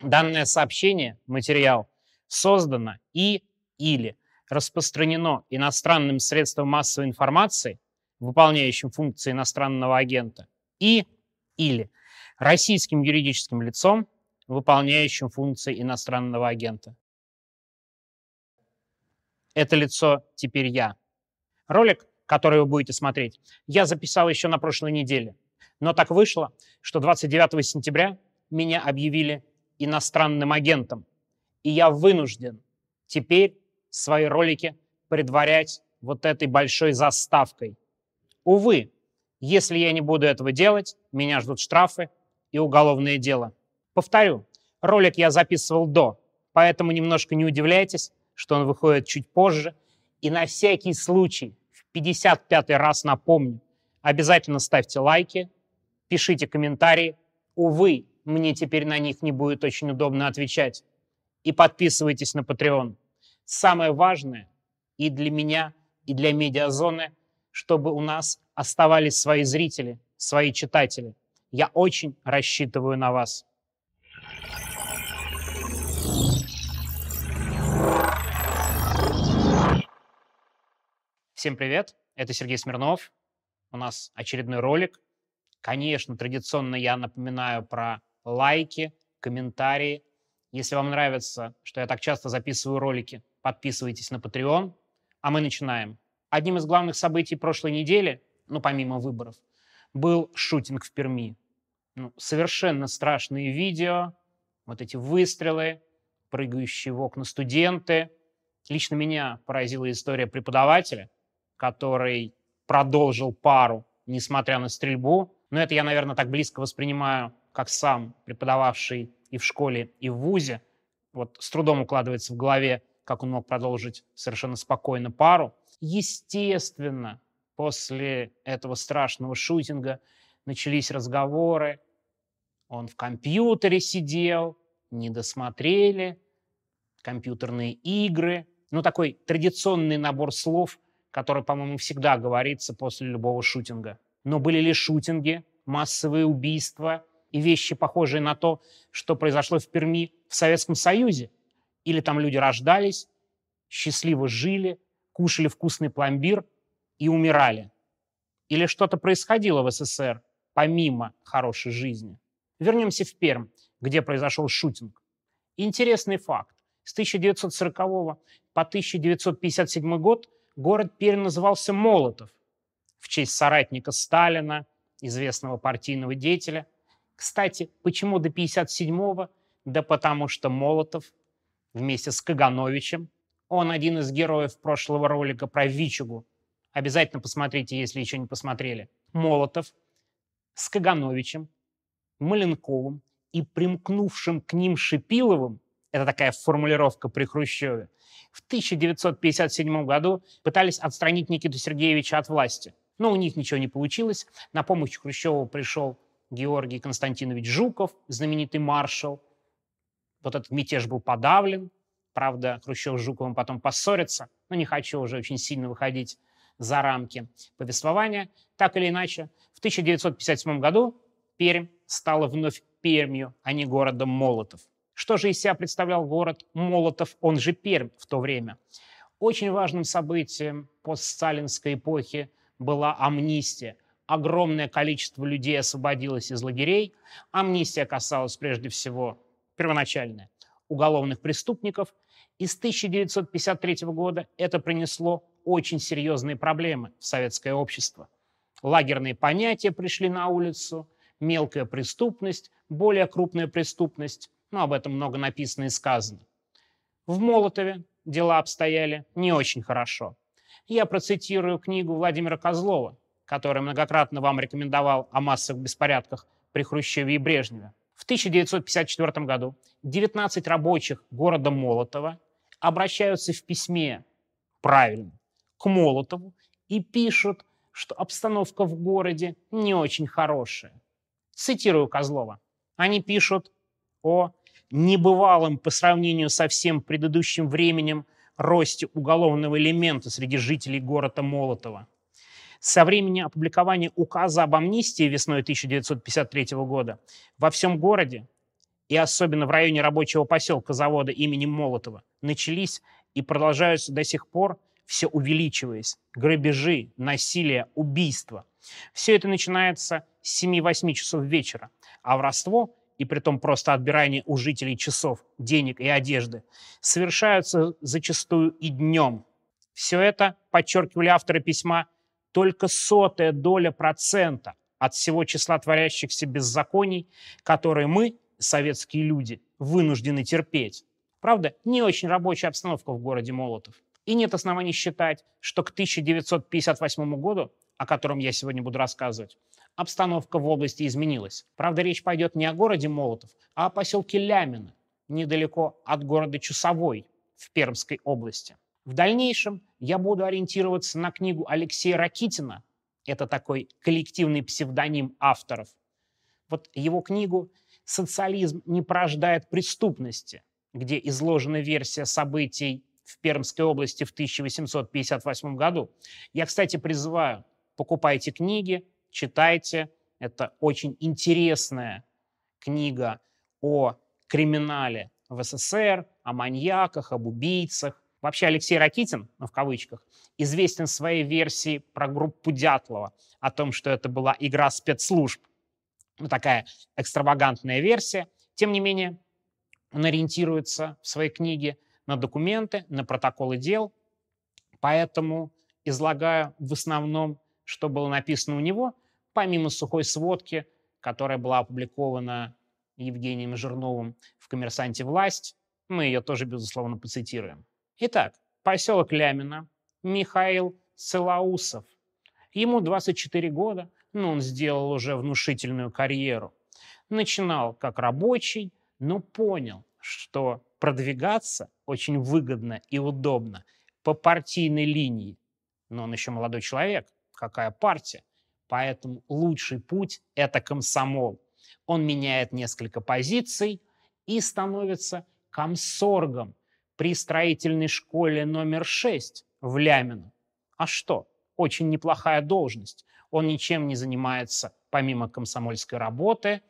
Данное сообщение, материал, создано и или распространено иностранным средством массовой информации, выполняющим функции иностранного агента, и или российским юридическим лицом, выполняющим функции иностранного агента. Это лицо теперь я. Ролик, который вы будете смотреть, я записал еще на прошлой неделе. Но так вышло, что 29 сентября меня объявили иностранным агентом. И я вынужден теперь свои ролики предварять вот этой большой заставкой. Увы, если я не буду этого делать, меня ждут штрафы и уголовное дело. Повторю, ролик я записывал до, поэтому немножко не удивляйтесь, что он выходит чуть позже. И на всякий случай, в 55 раз напомню, обязательно ставьте лайки, пишите комментарии. Увы, мне теперь на них не будет очень удобно отвечать. И подписывайтесь на Patreon. Самое важное и для меня, и для медиазоны, чтобы у нас оставались свои зрители, свои читатели. Я очень рассчитываю на вас. Всем привет, это Сергей Смирнов. У нас очередной ролик. Конечно, традиционно я напоминаю про лайки, комментарии. Если вам нравится, что я так часто записываю ролики, подписывайтесь на Patreon. А мы начинаем. Одним из главных событий прошлой недели, ну, помимо выборов, был шутинг в Перми. Ну, совершенно страшные видео, вот эти выстрелы, прыгающие в окна студенты. Лично меня поразила история преподавателя, который продолжил пару, несмотря на стрельбу. Но это я, наверное, так близко воспринимаю как сам преподававший и в школе, и в ВУЗе, вот с трудом укладывается в голове, как он мог продолжить совершенно спокойно пару. Естественно, после этого страшного шутинга начались разговоры. Он в компьютере сидел, не досмотрели, компьютерные игры. Ну, такой традиционный набор слов, который, по-моему, всегда говорится после любого шутинга. Но были ли шутинги, массовые убийства – и вещи, похожие на то, что произошло в Перми в Советском Союзе. Или там люди рождались, счастливо жили, кушали вкусный пломбир и умирали. Или что-то происходило в СССР помимо хорошей жизни. Вернемся в Пермь, где произошел шутинг. Интересный факт. С 1940 по 1957 год город Пермь назывался Молотов в честь соратника Сталина, известного партийного деятеля – кстати, почему до 57-го? Да потому что Молотов вместе с Кагановичем, он один из героев прошлого ролика про Вичугу. Обязательно посмотрите, если еще не посмотрели. Молотов с Кагановичем, Маленковым и примкнувшим к ним Шипиловым, это такая формулировка при Хрущеве, в 1957 году пытались отстранить Никиту Сергеевича от власти. Но у них ничего не получилось. На помощь Хрущеву пришел Георгий Константинович Жуков, знаменитый маршал. Вот этот мятеж был подавлен. Правда, Хрущев с Жуковым потом поссорятся. Но не хочу уже очень сильно выходить за рамки повествования. Так или иначе, в 1957 году Пермь стала вновь Пермью, а не городом Молотов. Что же из себя представлял город Молотов, он же Пермь в то время? Очень важным событием постсталинской эпохи была амнистия – огромное количество людей освободилось из лагерей. Амнистия касалась прежде всего первоначально уголовных преступников. И с 1953 года это принесло очень серьезные проблемы в советское общество. Лагерные понятия пришли на улицу, мелкая преступность, более крупная преступность. Ну, об этом много написано и сказано. В Молотове дела обстояли не очень хорошо. Я процитирую книгу Владимира Козлова который многократно вам рекомендовал о массовых беспорядках при Хрущеве и Брежневе. В 1954 году 19 рабочих города Молотова обращаются в письме, правильно, к Молотову и пишут, что обстановка в городе не очень хорошая. Цитирую Козлова. Они пишут о небывалом по сравнению со всем предыдущим временем росте уголовного элемента среди жителей города Молотова. Со времени опубликования указа об амнистии весной 1953 года во всем городе и особенно в районе рабочего поселка завода имени Молотова, начались и продолжаются до сих пор, все увеличиваясь. Грабежи, насилие, убийства. Все это начинается с 7-8 часов вечера, а воровство, и при том просто отбирание у жителей часов, денег и одежды, совершаются зачастую и днем. Все это, подчеркивали авторы письма, только сотая доля процента от всего числа творящихся беззаконий, которые мы, советские люди, вынуждены терпеть. Правда, не очень рабочая обстановка в городе Молотов. И нет оснований считать, что к 1958 году, о котором я сегодня буду рассказывать, обстановка в области изменилась. Правда, речь пойдет не о городе Молотов, а о поселке Лямино, недалеко от города Чусовой в Пермской области. В дальнейшем я буду ориентироваться на книгу Алексея Ракитина. Это такой коллективный псевдоним авторов. Вот его книгу «Социализм не порождает преступности», где изложена версия событий в Пермской области в 1858 году. Я, кстати, призываю, покупайте книги, читайте. Это очень интересная книга о криминале в СССР, о маньяках, об убийцах. Вообще Алексей Ракитин, ну, в кавычках, известен своей версией про группу Дятлова, о том, что это была игра спецслужб. Ну, такая экстравагантная версия. Тем не менее, он ориентируется в своей книге на документы, на протоколы дел, поэтому излагаю в основном, что было написано у него, помимо сухой сводки, которая была опубликована Евгением Жирновым в «Коммерсанте власть», мы ее тоже, безусловно, поцитируем. Итак, поселок Лямина, Михаил Целаусов. Ему 24 года, но он сделал уже внушительную карьеру. Начинал как рабочий, но понял, что продвигаться очень выгодно и удобно по партийной линии. Но он еще молодой человек. Какая партия? Поэтому лучший путь – это комсомол. Он меняет несколько позиций и становится комсоргом – при строительной школе номер 6 в Лямино. А что? Очень неплохая должность. Он ничем не занимается помимо комсомольской работы,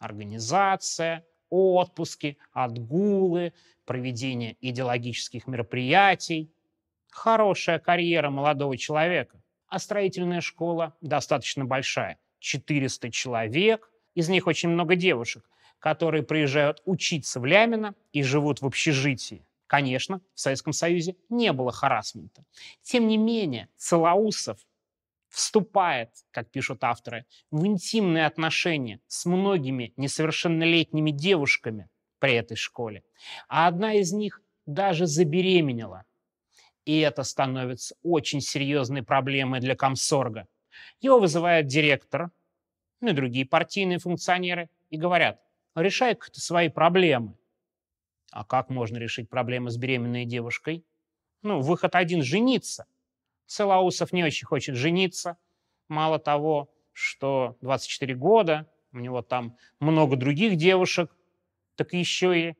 организация, отпуски, отгулы, проведение идеологических мероприятий. Хорошая карьера молодого человека. А строительная школа достаточно большая. 400 человек, из них очень много девушек, которые приезжают учиться в Лямино и живут в общежитии. Конечно, в Советском Союзе не было харасмента. Тем не менее, Целоусов вступает, как пишут авторы, в интимные отношения с многими несовершеннолетними девушками при этой школе. А одна из них даже забеременела. И это становится очень серьезной проблемой для комсорга. Его вызывает директор, ну и другие партийные функционеры, и говорят, решай-ка ты свои проблемы. А как можно решить проблемы с беременной девушкой? Ну, выход один – жениться. Целаусов не очень хочет жениться. Мало того, что 24 года, у него там много других девушек, так еще и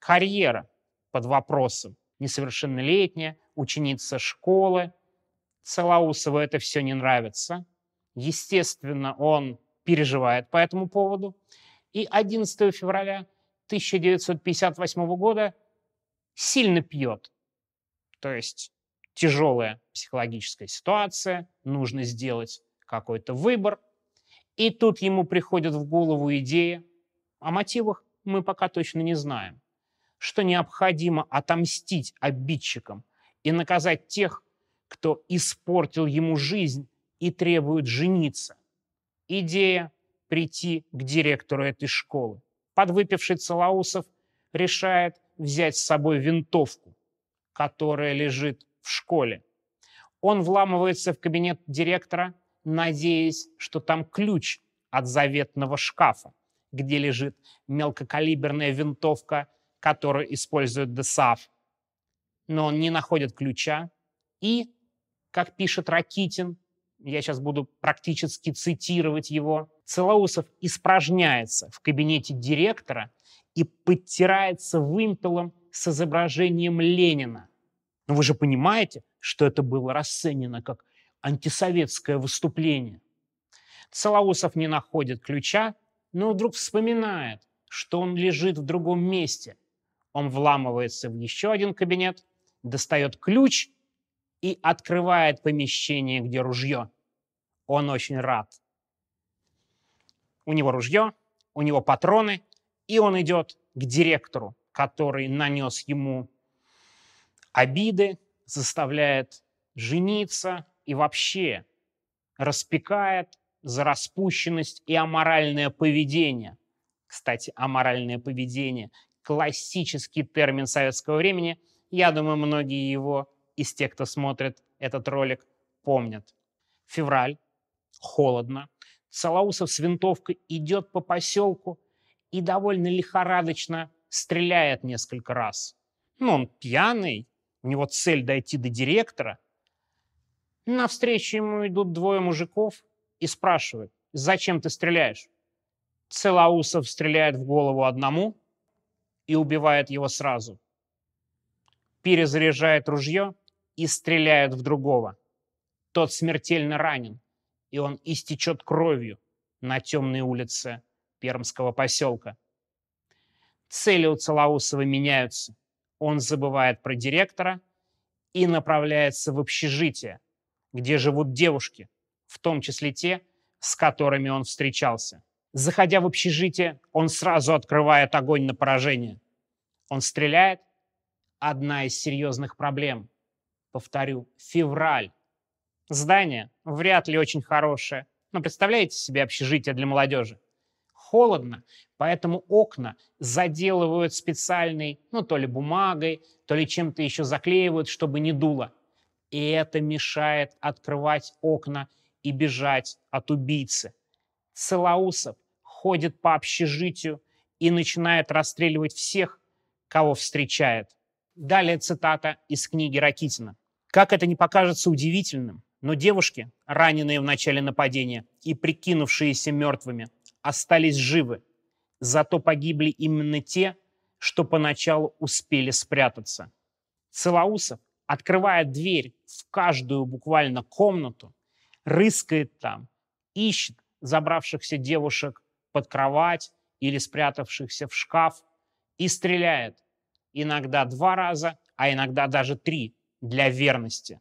карьера под вопросом. Несовершеннолетняя, ученица школы. Целаусову это все не нравится. Естественно, он переживает по этому поводу. И 11 февраля 1958 года сильно пьет. То есть тяжелая психологическая ситуация, нужно сделать какой-то выбор. И тут ему приходит в голову идея, о мотивах мы пока точно не знаем, что необходимо отомстить обидчикам и наказать тех, кто испортил ему жизнь и требует жениться. Идея прийти к директору этой школы подвыпивший Целаусов решает взять с собой винтовку, которая лежит в школе. Он вламывается в кабинет директора, надеясь, что там ключ от заветного шкафа, где лежит мелкокалиберная винтовка, которую использует ДСАФ. Но он не находит ключа и, как пишет Ракитин, я сейчас буду практически цитировать его, Целоусов испражняется в кабинете директора и подтирается вымпелом с изображением Ленина. Но вы же понимаете, что это было расценено как антисоветское выступление. Целоусов не находит ключа, но вдруг вспоминает, что он лежит в другом месте. Он вламывается в еще один кабинет, достает ключ и открывает помещение, где ружье. Он очень рад. У него ружье, у него патроны, и он идет к директору, который нанес ему обиды, заставляет жениться и вообще распекает за распущенность и аморальное поведение. Кстати, аморальное поведение – классический термин советского времени. Я думаю, многие его из тех, кто смотрит этот ролик, помнят. Февраль, холодно. Салаусов с винтовкой идет по поселку и довольно лихорадочно стреляет несколько раз. Ну, он пьяный, у него цель дойти до директора. Навстречу ему идут двое мужиков и спрашивают, зачем ты стреляешь? Целоусов стреляет в голову одному и убивает его сразу. Перезаряжает ружье и стреляет в другого. Тот смертельно ранен, и он истечет кровью на темной улице Пермского поселка. Цели у Целоусова меняются. Он забывает про директора и направляется в общежитие, где живут девушки, в том числе те, с которыми он встречался. Заходя в общежитие, он сразу открывает огонь на поражение. Он стреляет. Одна из серьезных проблем. Повторю, февраль. Здание вряд ли очень хорошее. Но представляете себе общежитие для молодежи? Холодно, поэтому окна заделывают специальной, ну, то ли бумагой, то ли чем-то еще заклеивают, чтобы не дуло. И это мешает открывать окна и бежать от убийцы. Целоусов ходит по общежитию и начинает расстреливать всех, кого встречает. Далее цитата из книги Ракитина. Как это не покажется удивительным, но девушки, раненые в начале нападения и прикинувшиеся мертвыми, остались живы. Зато погибли именно те, что поначалу успели спрятаться. Целоусов открывает дверь в каждую буквально комнату, рыскает там, ищет забравшихся девушек под кровать или спрятавшихся в шкаф и стреляет. Иногда два раза, а иногда даже три для верности.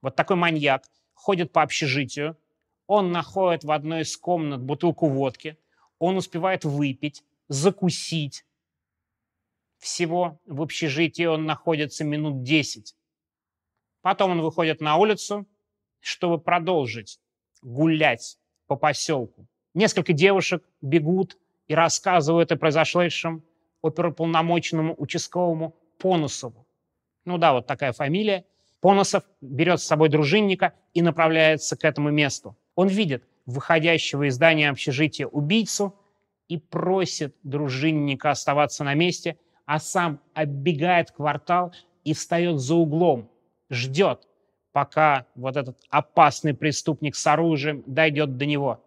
Вот такой маньяк ходит по общежитию, он находит в одной из комнат бутылку водки, он успевает выпить, закусить. Всего в общежитии он находится минут 10. Потом он выходит на улицу, чтобы продолжить гулять по поселку. Несколько девушек бегут и рассказывают о произошедшем оперуполномоченному участковому Понусову. Ну да, вот такая фамилия. Поносов берет с собой дружинника и направляется к этому месту. Он видит выходящего из здания общежития убийцу и просит дружинника оставаться на месте, а сам оббегает квартал и встает за углом, ждет, пока вот этот опасный преступник с оружием дойдет до него.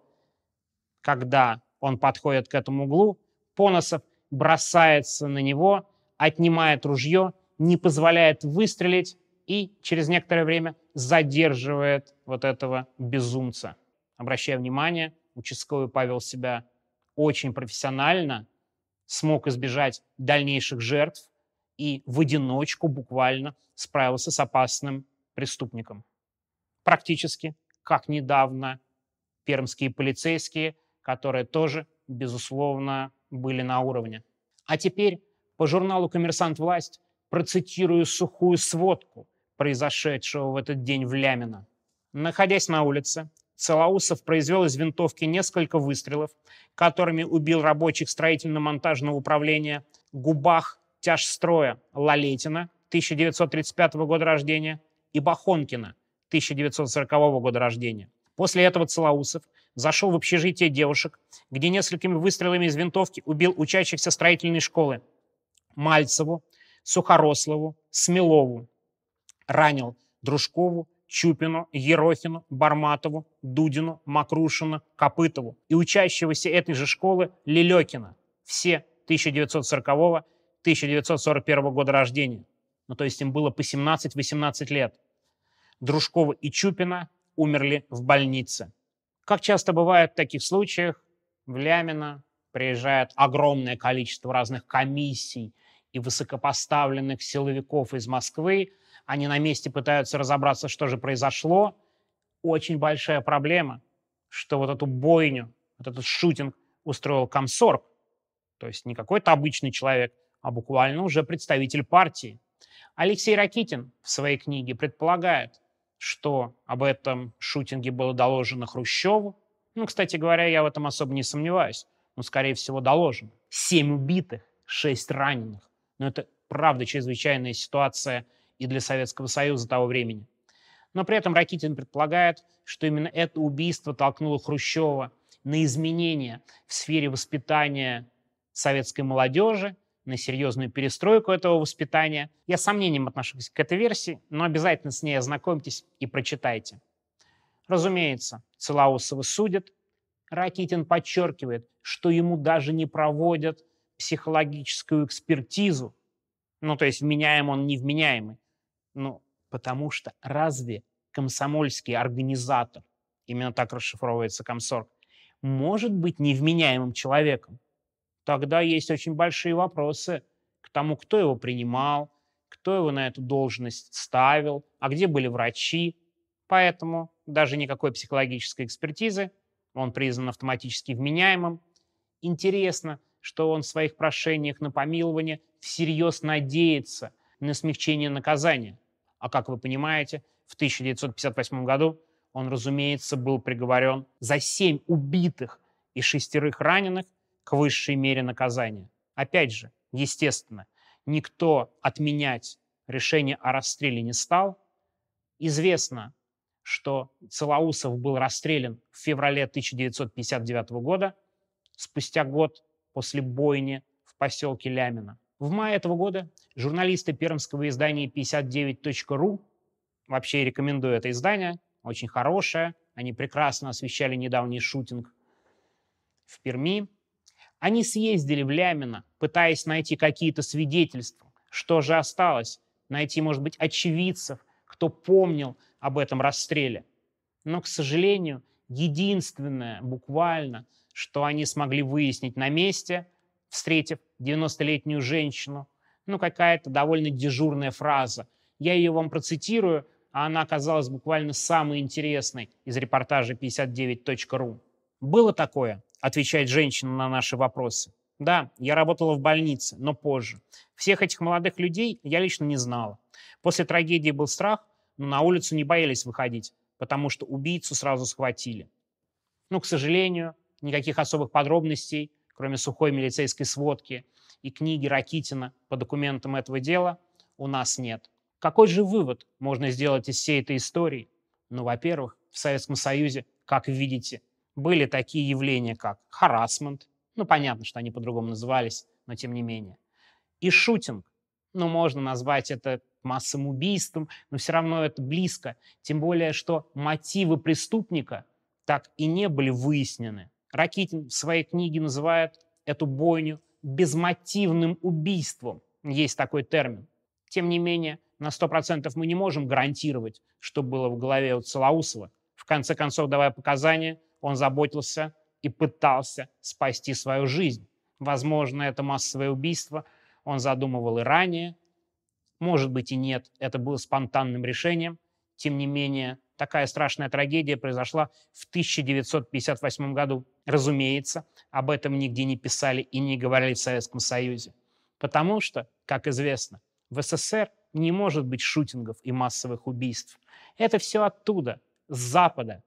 Когда он подходит к этому углу, Поносов бросается на него, отнимает ружье, не позволяет выстрелить и через некоторое время задерживает вот этого безумца. Обращая внимание, участковый повел себя очень профессионально, смог избежать дальнейших жертв и в одиночку буквально справился с опасным преступником. Практически, как недавно, пермские полицейские, которые тоже, безусловно, были на уровне. А теперь по журналу «Коммерсант. Власть» процитирую сухую сводку произошедшего в этот день в Лямино. Находясь на улице, Целоусов произвел из винтовки несколько выстрелов, которыми убил рабочих строительно-монтажного управления Губах тяжстроя Лалетина 1935 года рождения и Бахонкина 1940 года рождения. После этого Целоусов зашел в общежитие девушек, где несколькими выстрелами из винтовки убил учащихся строительной школы Мальцеву, Сухорослову, Смелову. Ранил Дружкову, Чупину, Ерохину, Барматову, Дудину, Макрушину, Копытову и учащегося этой же школы Лелекина. Все 1940-1941 года рождения. Ну, то есть им было по 17-18 лет. Дружкова и Чупина умерли в больнице. Как часто бывает в таких случаях, в Лямино приезжает огромное количество разных комиссий и высокопоставленных силовиков из Москвы. Они на месте пытаются разобраться, что же произошло. Очень большая проблема, что вот эту бойню, вот этот шутинг устроил комсорг. То есть не какой-то обычный человек, а буквально уже представитель партии. Алексей Ракитин в своей книге предполагает, что об этом шутинге было доложено Хрущеву. Ну, кстати говоря, я в этом особо не сомневаюсь. Но, скорее всего, доложено. Семь убитых, шесть раненых. Но это, правда, чрезвычайная ситуация и для Советского Союза того времени. Но при этом Ракитин предполагает, что именно это убийство толкнуло Хрущева на изменения в сфере воспитания советской молодежи на серьезную перестройку этого воспитания. Я с сомнением отношусь к этой версии, но обязательно с ней ознакомьтесь и прочитайте. Разумеется, Целаусова судят. Ракитин подчеркивает, что ему даже не проводят психологическую экспертизу. Ну, то есть вменяем он невменяемый. Ну, потому что разве комсомольский организатор, именно так расшифровывается комсорг, может быть невменяемым человеком? тогда есть очень большие вопросы к тому, кто его принимал, кто его на эту должность ставил, а где были врачи. Поэтому даже никакой психологической экспертизы, он признан автоматически вменяемым. Интересно, что он в своих прошениях на помилование всерьез надеется на смягчение наказания. А как вы понимаете, в 1958 году он, разумеется, был приговорен за семь убитых и шестерых раненых к высшей мере наказания. Опять же, естественно, никто отменять решение о расстреле не стал. Известно, что Целоусов был расстрелян в феврале 1959 года, спустя год после бойни в поселке Лямино. В мае этого года журналисты пермского издания 59.ru, вообще рекомендую это издание, очень хорошее, они прекрасно освещали недавний шутинг в Перми, они съездили в Лямино, пытаясь найти какие-то свидетельства. Что же осталось? Найти, может быть, очевидцев, кто помнил об этом расстреле. Но, к сожалению, единственное, буквально, что они смогли выяснить на месте, встретив 90-летнюю женщину, ну, какая-то довольно дежурная фраза. Я ее вам процитирую, а она оказалась буквально самой интересной из репортажа 59.ru. Было такое, отвечает женщина на наши вопросы. Да, я работала в больнице, но позже. Всех этих молодых людей я лично не знала. После трагедии был страх, но на улицу не боялись выходить, потому что убийцу сразу схватили. Ну, к сожалению, никаких особых подробностей, кроме сухой милицейской сводки и книги Ракитина по документам этого дела, у нас нет. Какой же вывод можно сделать из всей этой истории? Ну, во-первых, в Советском Союзе, как видите, были такие явления, как харасмент, ну, понятно, что они по-другому назывались, но тем не менее, и шутинг. Ну, можно назвать это массовым убийством, но все равно это близко. Тем более, что мотивы преступника так и не были выяснены. Ракитин в своей книге называет эту бойню безмотивным убийством. Есть такой термин. Тем не менее, на 100% мы не можем гарантировать, что было в голове у Целоусова. В конце концов, давая показания, он заботился и пытался спасти свою жизнь. Возможно, это массовое убийство он задумывал и ранее. Может быть и нет, это было спонтанным решением. Тем не менее, такая страшная трагедия произошла в 1958 году. Разумеется, об этом нигде не писали и не говорили в Советском Союзе. Потому что, как известно, в СССР не может быть шутингов и массовых убийств. Это все оттуда, с Запада,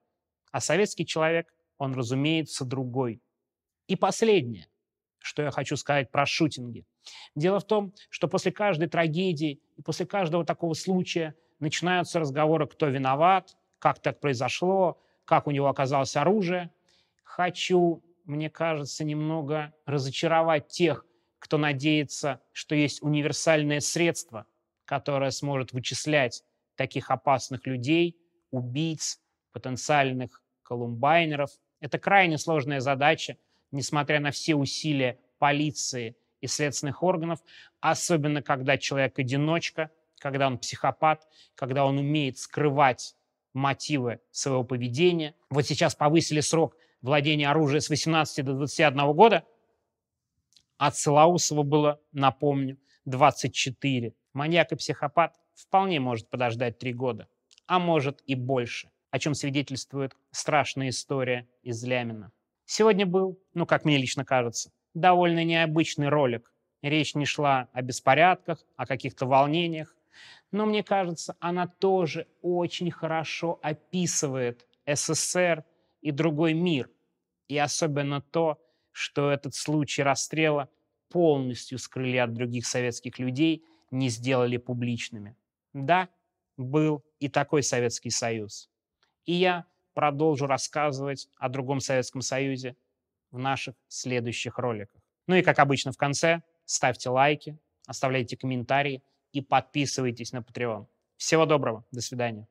а советский человек, он, разумеется, другой. И последнее, что я хочу сказать про шутинги. Дело в том, что после каждой трагедии и после каждого такого случая начинаются разговоры, кто виноват, как так произошло, как у него оказалось оружие. Хочу, мне кажется, немного разочаровать тех, кто надеется, что есть универсальное средство, которое сможет вычислять таких опасных людей, убийц, потенциальных колумбайнеров. Это крайне сложная задача, несмотря на все усилия полиции и следственных органов, особенно когда человек одиночка, когда он психопат, когда он умеет скрывать мотивы своего поведения. Вот сейчас повысили срок владения оружием с 18 до 21 года. а Целаусова было, напомню, 24. Маньяк и психопат вполне может подождать три года, а может и больше, о чем свидетельствует страшная история из Лямина. Сегодня был, ну, как мне лично кажется, довольно необычный ролик. Речь не шла о беспорядках, о каких-то волнениях, но мне кажется, она тоже очень хорошо описывает СССР и другой мир, и особенно то, что этот случай расстрела полностью скрыли от других советских людей, не сделали публичными. Да, был и такой Советский Союз. И я продолжу рассказывать о другом Советском Союзе в наших следующих роликах. Ну и, как обычно, в конце ставьте лайки, оставляйте комментарии и подписывайтесь на Patreon. Всего доброго, до свидания.